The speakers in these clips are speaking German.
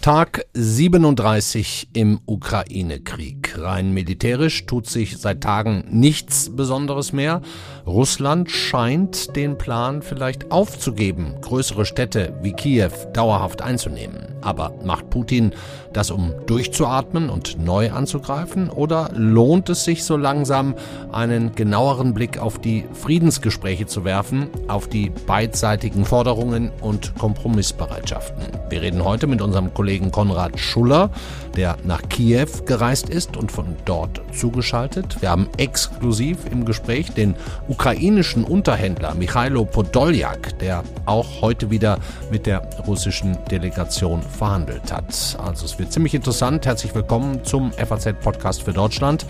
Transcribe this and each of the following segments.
Tag 37 im Ukraine-Krieg. Rein militärisch tut sich seit Tagen nichts Besonderes mehr. Russland scheint den Plan vielleicht aufzugeben, größere Städte wie Kiew dauerhaft einzunehmen. Aber macht Putin das, um durchzuatmen und neu anzugreifen? Oder lohnt es sich so langsam, einen genaueren Blick auf die Friedensgespräche zu werfen, auf die beidseitigen Forderungen und Kompromissbereitschaften? Wir reden heute mit unserem Kollegen Konrad Schuller, der nach Kiew gereist ist und von dort zugeschaltet. Wir haben exklusiv im Gespräch den ukrainischen Unterhändler Michailo Podoljak, der auch heute wieder mit der russischen Delegation verhandelt hat. Also es wird ziemlich interessant. Herzlich willkommen zum FAZ-Podcast für Deutschland.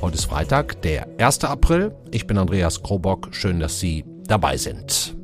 Heute ist Freitag, der 1. April. Ich bin Andreas Krobock. Schön, dass Sie dabei sind.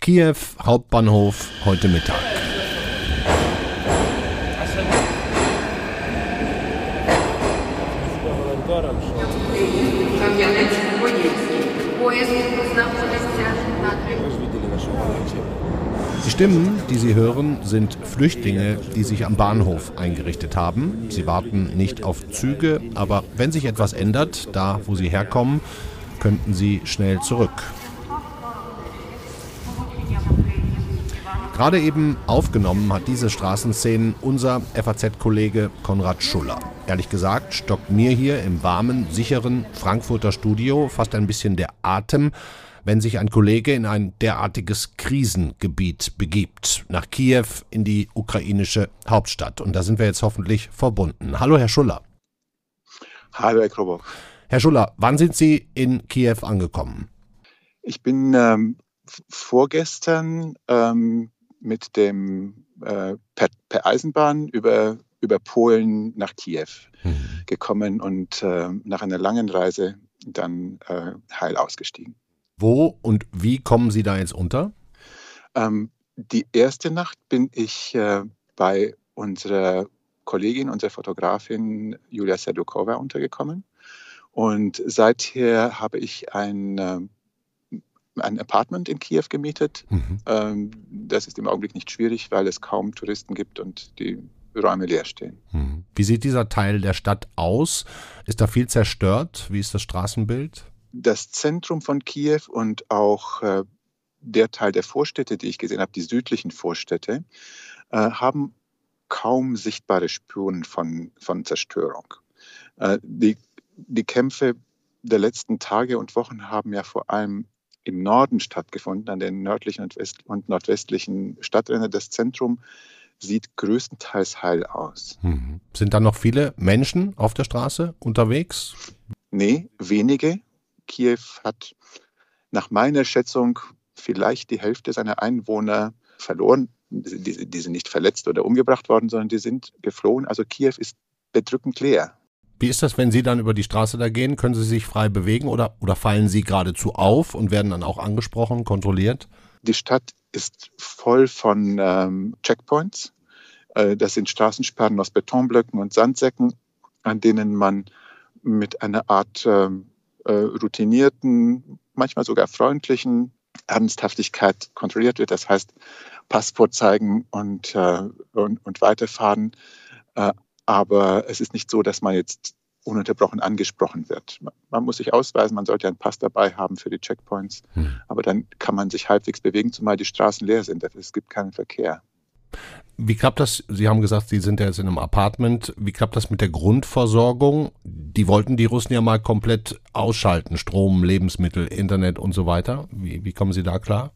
Kiew Hauptbahnhof heute Mittag. Die Stimmen, die Sie hören, sind Flüchtlinge, die sich am Bahnhof eingerichtet haben. Sie warten nicht auf Züge, aber wenn sich etwas ändert, da wo sie herkommen, könnten sie schnell zurück. Gerade eben aufgenommen hat diese Straßenszenen unser FAZ-Kollege Konrad Schuller. Ehrlich gesagt stockt mir hier im warmen, sicheren Frankfurter Studio fast ein bisschen der Atem, wenn sich ein Kollege in ein derartiges Krisengebiet begibt, nach Kiew in die ukrainische Hauptstadt. Und da sind wir jetzt hoffentlich verbunden. Hallo, Herr Schuller. Hallo, Herr Krobock. Herr Schuller, wann sind Sie in Kiew angekommen? Ich bin ähm, vorgestern ähm, mit dem äh, per, per, Eisenbahn über, über Polen nach Kiew mhm. gekommen und äh, nach einer langen Reise dann äh, heil ausgestiegen. Wo und wie kommen Sie da jetzt unter? Ähm, die erste Nacht bin ich äh, bei unserer Kollegin, unserer Fotografin Julia Sedukova untergekommen. Und seither habe ich ein äh, ein Apartment in Kiew gemietet. Mhm. Ähm, das ist im Augenblick nicht schwierig, weil es kaum Touristen gibt und die Räume leer stehen. Mhm. Wie sieht dieser Teil der Stadt aus? Ist da viel zerstört? Wie ist das Straßenbild? Das Zentrum von Kiew und auch äh, der Teil der Vorstädte, die ich gesehen habe, die südlichen Vorstädte, äh, haben kaum sichtbare Spuren von, von Zerstörung. Äh, die, die Kämpfe der letzten Tage und Wochen haben ja vor allem im Norden stattgefunden, an den nördlichen und, west und nordwestlichen Stadträndern. Das Zentrum sieht größtenteils heil aus. Mhm. Sind da noch viele Menschen auf der Straße unterwegs? Nee, wenige. Kiew hat nach meiner Schätzung vielleicht die Hälfte seiner Einwohner verloren. Die, die sind nicht verletzt oder umgebracht worden, sondern die sind geflohen. Also Kiew ist bedrückend leer. Wie ist das, wenn Sie dann über die Straße da gehen? Können Sie sich frei bewegen oder, oder fallen Sie geradezu auf und werden dann auch angesprochen, kontrolliert? Die Stadt ist voll von ähm, Checkpoints. Äh, das sind Straßensperren aus Betonblöcken und Sandsäcken, an denen man mit einer Art ähm, äh, routinierten, manchmal sogar freundlichen Ernsthaftigkeit kontrolliert wird. Das heißt, Passport zeigen und, äh, und, und weiterfahren. Aber es ist nicht so, dass man jetzt ununterbrochen angesprochen wird. Man muss sich ausweisen, man sollte einen Pass dabei haben für die Checkpoints, hm. aber dann kann man sich halbwegs bewegen, zumal die Straßen leer sind. Es gibt keinen Verkehr. Wie klappt das? Sie haben gesagt, Sie sind ja jetzt in einem Apartment. Wie klappt das mit der Grundversorgung? Die wollten die Russen ja mal komplett ausschalten. Strom, Lebensmittel, Internet und so weiter. Wie, wie kommen Sie da klar?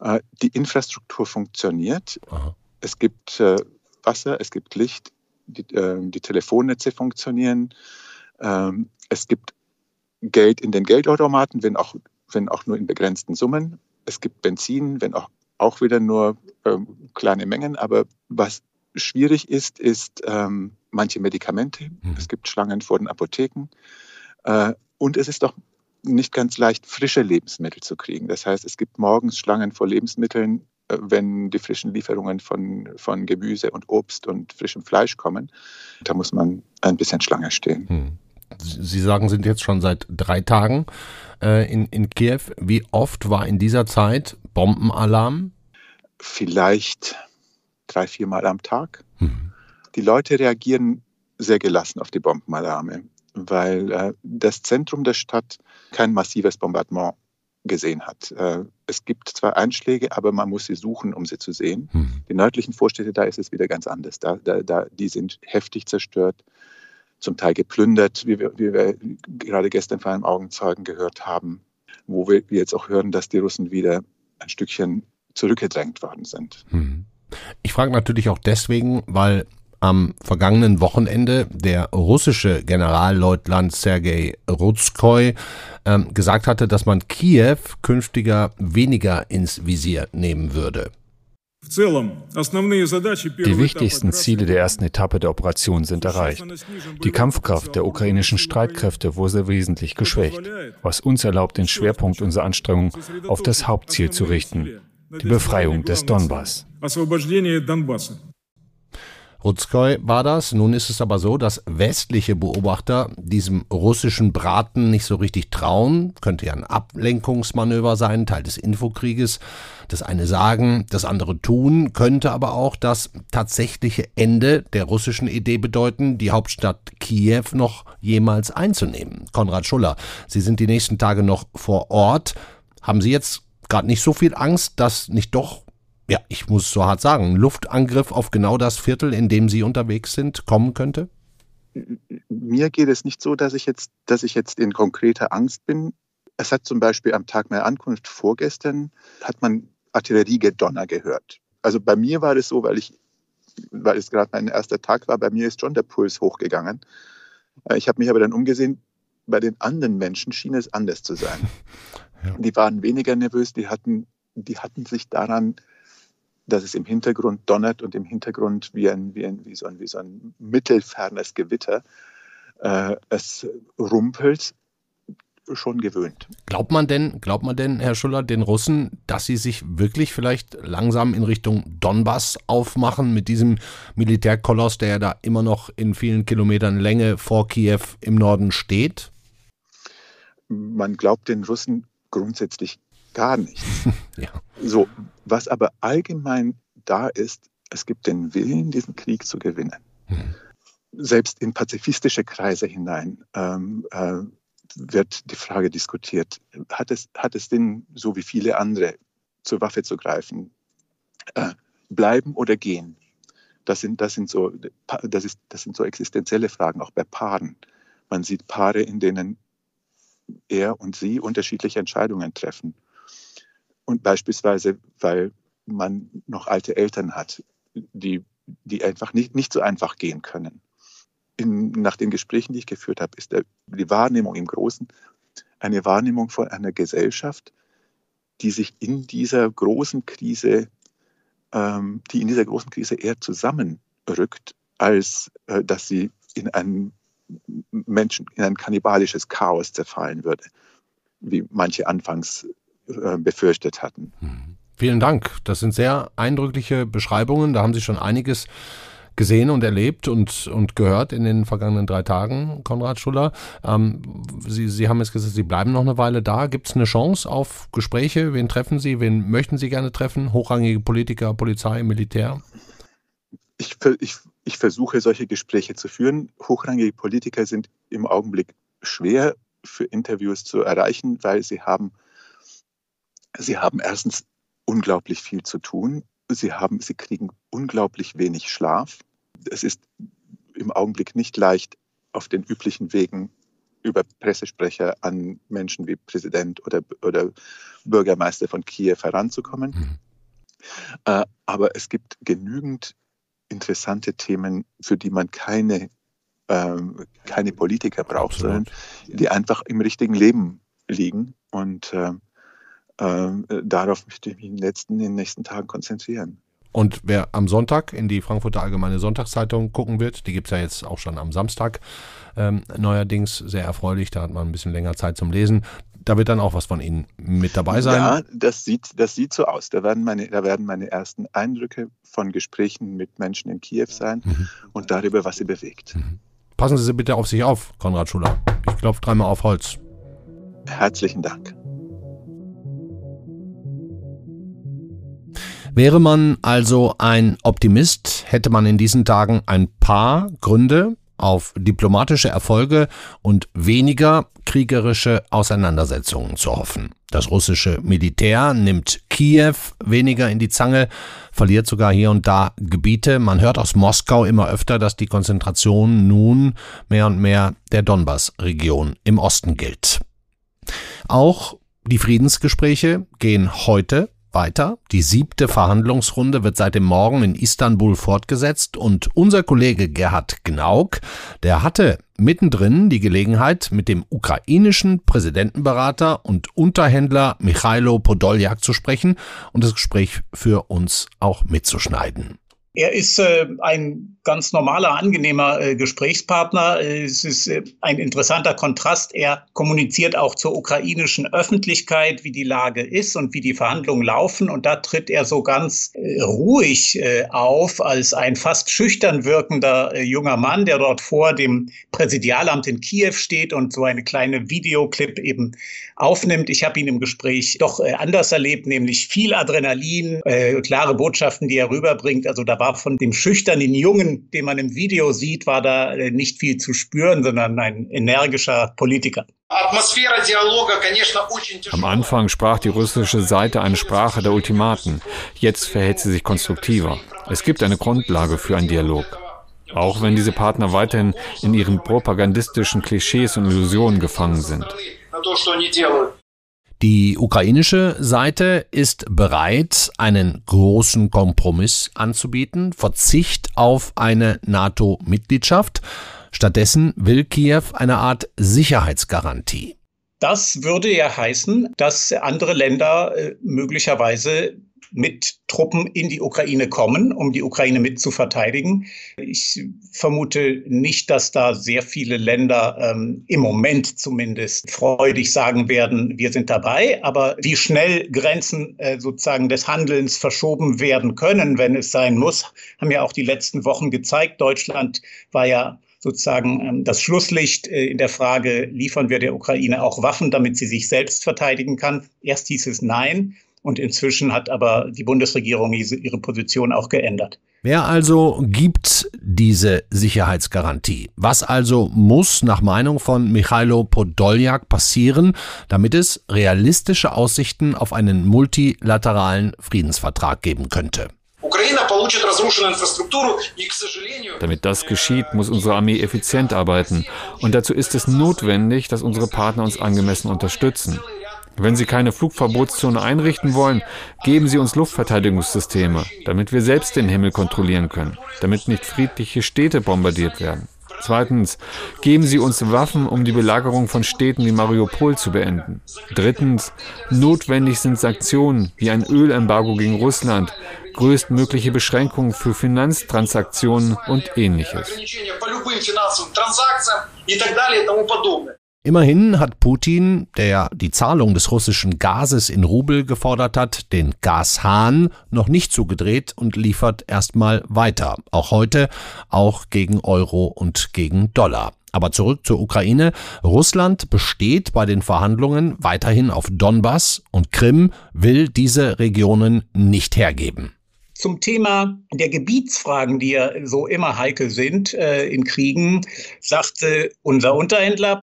Äh, die Infrastruktur funktioniert. Aha. Es gibt äh, Wasser, es gibt Licht, die, äh, die Telefonnetze funktionieren. Ähm, es gibt Geld in den Geldautomaten, wenn auch, wenn auch nur in begrenzten Summen. Es gibt Benzin, wenn auch, auch wieder nur ähm, kleine Mengen. Aber was schwierig ist, ist ähm, manche Medikamente. Mhm. Es gibt Schlangen vor den Apotheken. Äh, und es ist doch nicht ganz leicht, frische Lebensmittel zu kriegen. Das heißt, es gibt morgens Schlangen vor Lebensmitteln, wenn die frischen Lieferungen von, von Gemüse und Obst und frischem Fleisch kommen. Da muss man ein bisschen Schlange stehen. Hm. Sie sagen, sind jetzt schon seit drei Tagen äh, in, in Kiew. Wie oft war in dieser Zeit Bombenalarm? Vielleicht drei, viermal am Tag. Hm. Die Leute reagieren sehr gelassen auf die Bombenalarme, weil äh, das Zentrum der Stadt kein massives Bombardement gesehen hat. Äh, es gibt zwar Einschläge, aber man muss sie suchen, um sie zu sehen. Hm. Die nördlichen Vorstädte, da ist es wieder ganz anders. Da, da, da, die sind heftig zerstört, zum Teil geplündert, wie wir, wie wir gerade gestern von einem Augenzeugen gehört haben, wo wir jetzt auch hören, dass die Russen wieder ein Stückchen zurückgedrängt worden sind. Hm. Ich frage natürlich auch deswegen, weil am vergangenen Wochenende der russische Generalleutnant Sergei Rutskoy ähm, gesagt hatte, dass man Kiew künftiger weniger ins Visier nehmen würde. Die wichtigsten Ziele der ersten Etappe der Operation sind erreicht. Die Kampfkraft der ukrainischen Streitkräfte wurde wesentlich geschwächt, was uns erlaubt, den Schwerpunkt unserer Anstrengungen auf das Hauptziel zu richten, die Befreiung des Donbass. Rutskoy war das. Nun ist es aber so, dass westliche Beobachter diesem russischen Braten nicht so richtig trauen. Könnte ja ein Ablenkungsmanöver sein, Teil des Infokrieges. Das eine sagen, das andere tun, könnte aber auch das tatsächliche Ende der russischen Idee bedeuten, die Hauptstadt Kiew noch jemals einzunehmen. Konrad Schuller, Sie sind die nächsten Tage noch vor Ort. Haben Sie jetzt gerade nicht so viel Angst, dass nicht doch ja, ich muss so hart sagen, Luftangriff auf genau das Viertel, in dem Sie unterwegs sind, kommen könnte? Mir geht es nicht so, dass ich jetzt, dass ich jetzt in konkreter Angst bin. Es hat zum Beispiel am Tag meiner Ankunft vorgestern, hat man Artilleriegedonner gehört. Also bei mir war das so, weil ich, weil es gerade mein erster Tag war, bei mir ist schon der Puls hochgegangen. Äh, ich habe mich aber dann umgesehen, bei den anderen Menschen schien es anders zu sein. Ja. Die waren weniger nervös, die hatten, die hatten sich daran dass es im Hintergrund donnert und im Hintergrund wie ein, wie ein, wie so ein, wie so ein mittelfernes Gewitter äh, es rumpelt, schon gewöhnt. Glaubt man denn, glaubt man denn, Herr Schuller, den Russen, dass sie sich wirklich vielleicht langsam in Richtung Donbass aufmachen mit diesem Militärkoloss, der ja da immer noch in vielen Kilometern Länge vor Kiew im Norden steht? Man glaubt den Russen grundsätzlich gar nichts. ja. So, was aber allgemein da ist, es gibt den Willen, diesen Krieg zu gewinnen. Mhm. Selbst in pazifistische Kreise hinein ähm, äh, wird die Frage diskutiert, hat es, hat es denn, so wie viele andere, zur Waffe zu greifen, äh, bleiben oder gehen? Das sind, das, sind so, das, ist, das sind so existenzielle Fragen, auch bei Paaren. Man sieht Paare, in denen er und sie unterschiedliche Entscheidungen treffen. Und beispielsweise, weil man noch alte Eltern hat, die, die einfach nicht, nicht so einfach gehen können. In, nach den Gesprächen, die ich geführt habe, ist der, die Wahrnehmung im Großen eine Wahrnehmung von einer Gesellschaft, die sich in dieser großen Krise, ähm, die in dieser großen Krise eher zusammenrückt, als äh, dass sie in ein Menschen, in ein kannibalisches Chaos zerfallen würde, wie manche anfangs befürchtet hatten. Hm. Vielen Dank. Das sind sehr eindrückliche Beschreibungen. Da haben Sie schon einiges gesehen und erlebt und, und gehört in den vergangenen drei Tagen, Konrad Schuller. Ähm, Sie, Sie haben jetzt gesagt, Sie bleiben noch eine Weile da. Gibt es eine Chance auf Gespräche? Wen treffen Sie? Wen möchten Sie gerne treffen? Hochrangige Politiker, Polizei, Militär? Ich, ich, ich versuche solche Gespräche zu führen. Hochrangige Politiker sind im Augenblick schwer für Interviews zu erreichen, weil sie haben Sie haben erstens unglaublich viel zu tun. Sie, haben, sie kriegen unglaublich wenig Schlaf. Es ist im Augenblick nicht leicht, auf den üblichen Wegen über Pressesprecher an Menschen wie Präsident oder, oder Bürgermeister von Kiew heranzukommen. Mhm. Äh, aber es gibt genügend interessante Themen, für die man keine, ähm, keine Politiker braucht, Absolut. sondern die einfach im richtigen Leben liegen. Und äh, äh, darauf möchte ich mich in den, letzten, in den nächsten Tagen konzentrieren. Und wer am Sonntag in die Frankfurter Allgemeine Sonntagszeitung gucken wird, die gibt es ja jetzt auch schon am Samstag ähm, neuerdings, sehr erfreulich, da hat man ein bisschen länger Zeit zum Lesen. Da wird dann auch was von Ihnen mit dabei sein. Ja, das sieht, das sieht so aus. Da werden, meine, da werden meine ersten Eindrücke von Gesprächen mit Menschen in Kiew sein mhm. und darüber, was sie bewegt. Mhm. Passen Sie bitte auf sich auf, Konrad Schuler. Ich klopfe dreimal auf Holz. Herzlichen Dank. Wäre man also ein Optimist, hätte man in diesen Tagen ein paar Gründe auf diplomatische Erfolge und weniger kriegerische Auseinandersetzungen zu hoffen. Das russische Militär nimmt Kiew weniger in die Zange, verliert sogar hier und da Gebiete. Man hört aus Moskau immer öfter, dass die Konzentration nun mehr und mehr der Donbass-Region im Osten gilt. Auch die Friedensgespräche gehen heute weiter. Die siebte Verhandlungsrunde wird seit dem Morgen in Istanbul fortgesetzt und unser Kollege Gerhard Gnauk, der hatte mittendrin die Gelegenheit, mit dem ukrainischen Präsidentenberater und Unterhändler Michailo Podoljak zu sprechen und das Gespräch für uns auch mitzuschneiden. Er ist äh, ein ganz normaler, angenehmer äh, Gesprächspartner. Es ist äh, ein interessanter Kontrast. Er kommuniziert auch zur ukrainischen Öffentlichkeit, wie die Lage ist und wie die Verhandlungen laufen. Und da tritt er so ganz äh, ruhig äh, auf als ein fast schüchtern wirkender äh, junger Mann, der dort vor dem Präsidialamt in Kiew steht und so eine kleine Videoclip eben aufnimmt. Ich habe ihn im Gespräch doch anders erlebt, nämlich viel Adrenalin, klare Botschaften, die er rüberbringt. Also da war von dem schüchternen Jungen, den man im Video sieht, war da äh, nicht viel zu spüren, sondern ein energischer Politiker. Am Anfang sprach die russische Seite eine Sprache der Ultimaten. Jetzt verhält sie sich konstruktiver. Es gibt eine Grundlage für einen Dialog. Auch wenn diese Partner weiterhin in ihren propagandistischen Klischees und Illusionen gefangen sind. Die ukrainische Seite ist bereit, einen großen Kompromiss anzubieten, Verzicht auf eine NATO-Mitgliedschaft. Stattdessen will Kiew eine Art Sicherheitsgarantie. Das würde ja heißen, dass andere Länder äh, möglicherweise mit Truppen in die Ukraine kommen, um die Ukraine mit zu verteidigen. Ich vermute nicht, dass da sehr viele Länder ähm, im Moment zumindest freudig sagen werden, wir sind dabei. Aber wie schnell Grenzen äh, sozusagen des Handelns verschoben werden können, wenn es sein muss, haben ja auch die letzten Wochen gezeigt. Deutschland war ja sozusagen ähm, das Schlusslicht äh, in der Frage, liefern wir der Ukraine auch Waffen, damit sie sich selbst verteidigen kann. Erst hieß es nein. Und inzwischen hat aber die Bundesregierung ihre Position auch geändert. Wer also gibt diese Sicherheitsgarantie? Was also muss nach Meinung von Michailo Podoljak passieren, damit es realistische Aussichten auf einen multilateralen Friedensvertrag geben könnte? Damit das geschieht, muss unsere Armee effizient arbeiten. Und dazu ist es notwendig, dass unsere Partner uns angemessen unterstützen. Wenn Sie keine Flugverbotszone einrichten wollen, geben Sie uns Luftverteidigungssysteme, damit wir selbst den Himmel kontrollieren können, damit nicht friedliche Städte bombardiert werden. Zweitens, geben Sie uns Waffen, um die Belagerung von Städten wie Mariupol zu beenden. Drittens, notwendig sind Sanktionen wie ein Ölembargo gegen Russland, größtmögliche Beschränkungen für Finanztransaktionen und ähnliches. Immerhin hat Putin, der die Zahlung des russischen Gases in Rubel gefordert hat, den Gashahn noch nicht zugedreht und liefert erstmal weiter. Auch heute, auch gegen Euro und gegen Dollar. Aber zurück zur Ukraine. Russland besteht bei den Verhandlungen weiterhin auf Donbass und Krim will diese Regionen nicht hergeben. Zum Thema der Gebietsfragen, die ja so immer heikel sind äh, in Kriegen, sagte unser Unterhändler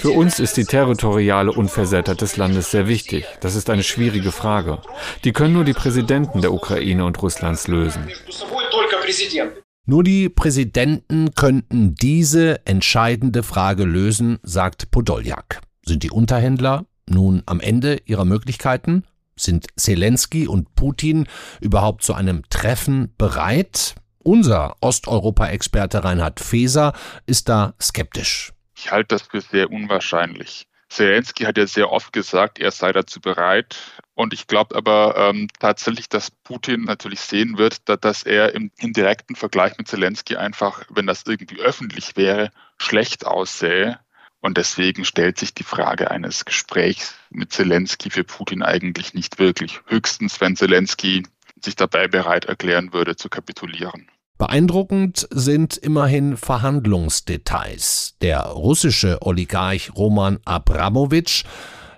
für uns ist die territoriale Unversehrtheit des Landes sehr wichtig. Das ist eine schwierige Frage. Die können nur die Präsidenten der Ukraine und Russlands lösen. Nur die Präsidenten könnten diese entscheidende Frage lösen, sagt Podoljak. Sind die Unterhändler nun am Ende ihrer Möglichkeiten? Sind Zelensky und Putin überhaupt zu einem Treffen bereit? Unser Osteuropa-Experte Reinhard Feser ist da skeptisch. Ich halte das für sehr unwahrscheinlich. Zelensky hat ja sehr oft gesagt, er sei dazu bereit. Und ich glaube aber ähm, tatsächlich, dass Putin natürlich sehen wird, dass, dass er im, im, direkten Vergleich mit Zelensky einfach, wenn das irgendwie öffentlich wäre, schlecht aussähe. Und deswegen stellt sich die Frage eines Gesprächs mit Zelensky für Putin eigentlich nicht wirklich. Höchstens, wenn Zelensky sich dabei bereit erklären würde, zu kapitulieren. Beeindruckend sind immerhin Verhandlungsdetails. Der russische Oligarch Roman Abramowitsch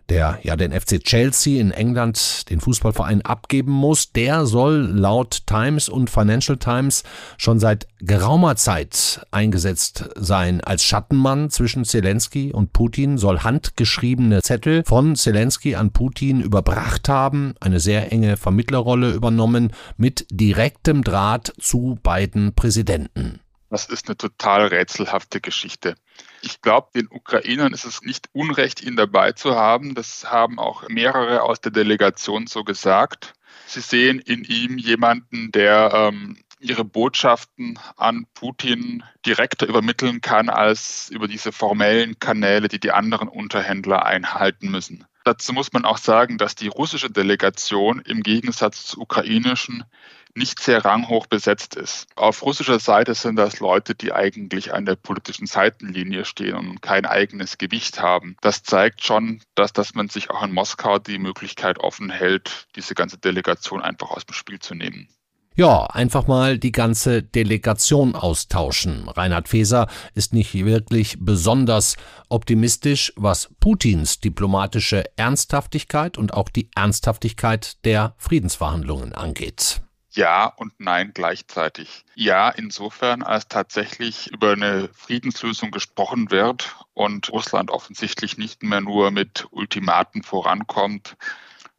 der ja den FC Chelsea in England, den Fußballverein, abgeben muss, der soll laut Times und Financial Times schon seit geraumer Zeit eingesetzt sein als Schattenmann zwischen Zelensky und Putin, soll handgeschriebene Zettel von Zelensky an Putin überbracht haben, eine sehr enge Vermittlerrolle übernommen mit direktem Draht zu beiden Präsidenten. Das ist eine total rätselhafte Geschichte. Ich glaube, den Ukrainern ist es nicht unrecht, ihn dabei zu haben. Das haben auch mehrere aus der Delegation so gesagt. Sie sehen in ihm jemanden, der ähm, ihre Botschaften an Putin direkter übermitteln kann als über diese formellen Kanäle, die die anderen Unterhändler einhalten müssen. Dazu muss man auch sagen, dass die russische Delegation im Gegensatz zur ukrainischen nicht sehr ranghoch besetzt ist. Auf russischer Seite sind das Leute, die eigentlich an der politischen Seitenlinie stehen und kein eigenes Gewicht haben. Das zeigt schon, dass, dass man sich auch in Moskau die Möglichkeit offen hält, diese ganze Delegation einfach aus dem Spiel zu nehmen. Ja, einfach mal die ganze Delegation austauschen. Reinhard Feser ist nicht wirklich besonders optimistisch, was Putins diplomatische Ernsthaftigkeit und auch die Ernsthaftigkeit der Friedensverhandlungen angeht. Ja und nein gleichzeitig. Ja, insofern, als tatsächlich über eine Friedenslösung gesprochen wird und Russland offensichtlich nicht mehr nur mit Ultimaten vorankommt.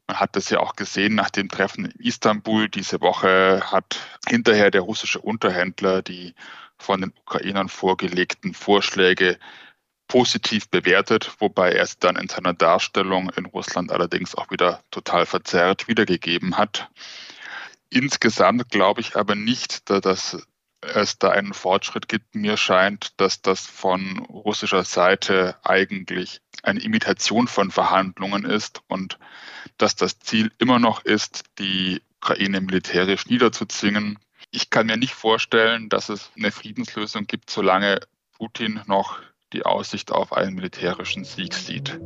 Man hat das ja auch gesehen nach dem Treffen in Istanbul diese Woche, hat hinterher der russische Unterhändler die von den Ukrainern vorgelegten Vorschläge positiv bewertet, wobei er es dann in seiner Darstellung in Russland allerdings auch wieder total verzerrt wiedergegeben hat. Insgesamt glaube ich aber nicht, dass es da einen Fortschritt gibt. Mir scheint, dass das von russischer Seite eigentlich eine Imitation von Verhandlungen ist und dass das Ziel immer noch ist, die Ukraine militärisch niederzuzwingen. Ich kann mir nicht vorstellen, dass es eine Friedenslösung gibt, solange Putin noch die Aussicht auf einen militärischen Sieg sieht.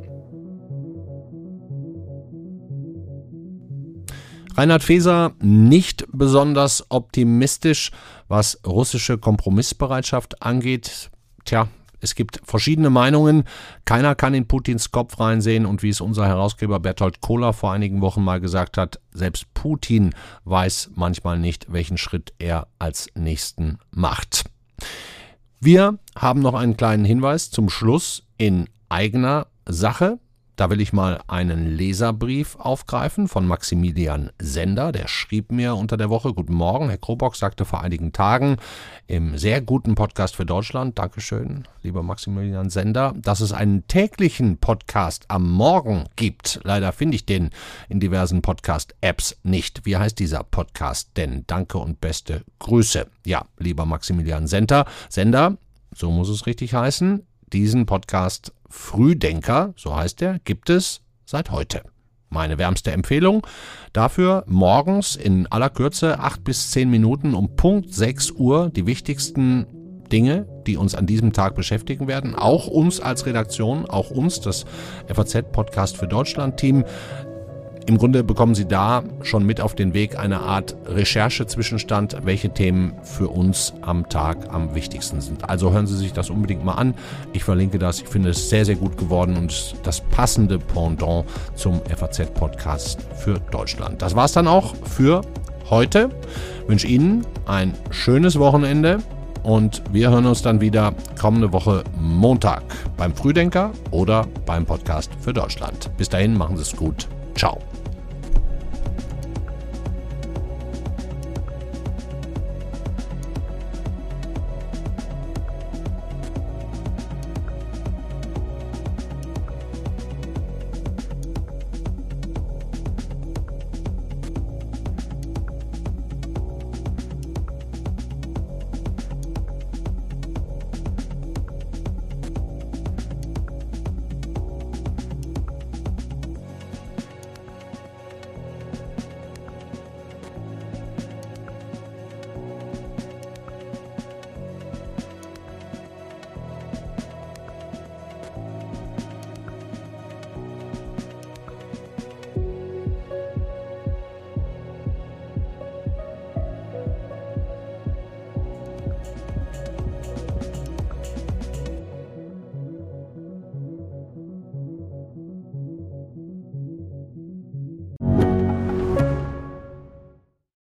Reinhard Feser nicht besonders optimistisch, was russische Kompromissbereitschaft angeht. Tja, es gibt verschiedene Meinungen. Keiner kann in Putins Kopf reinsehen und wie es unser Herausgeber Bertolt Kohler vor einigen Wochen mal gesagt hat, selbst Putin weiß manchmal nicht, welchen Schritt er als nächsten macht. Wir haben noch einen kleinen Hinweis zum Schluss in eigener Sache. Da will ich mal einen Leserbrief aufgreifen von Maximilian Sender. Der schrieb mir unter der Woche, Guten Morgen, Herr Krobock sagte vor einigen Tagen im sehr guten Podcast für Deutschland, Dankeschön, lieber Maximilian Sender, dass es einen täglichen Podcast am Morgen gibt. Leider finde ich den in diversen Podcast-Apps nicht. Wie heißt dieser Podcast denn? Danke und beste Grüße. Ja, lieber Maximilian Sender, Sender, so muss es richtig heißen. Diesen Podcast Frühdenker, so heißt er, gibt es seit heute. Meine wärmste Empfehlung dafür morgens in aller Kürze acht bis zehn Minuten um Punkt 6 Uhr die wichtigsten Dinge, die uns an diesem Tag beschäftigen werden. Auch uns als Redaktion, auch uns, das FAZ Podcast für Deutschland Team. Im Grunde bekommen Sie da schon mit auf den Weg eine Art Recherche-Zwischenstand, welche Themen für uns am Tag am wichtigsten sind. Also hören Sie sich das unbedingt mal an. Ich verlinke das. Ich finde es sehr, sehr gut geworden und das passende Pendant zum FAZ-Podcast für Deutschland. Das war es dann auch für heute. Ich wünsche Ihnen ein schönes Wochenende und wir hören uns dann wieder kommende Woche Montag beim Frühdenker oder beim Podcast für Deutschland. Bis dahin, machen Sie es gut. Ciao.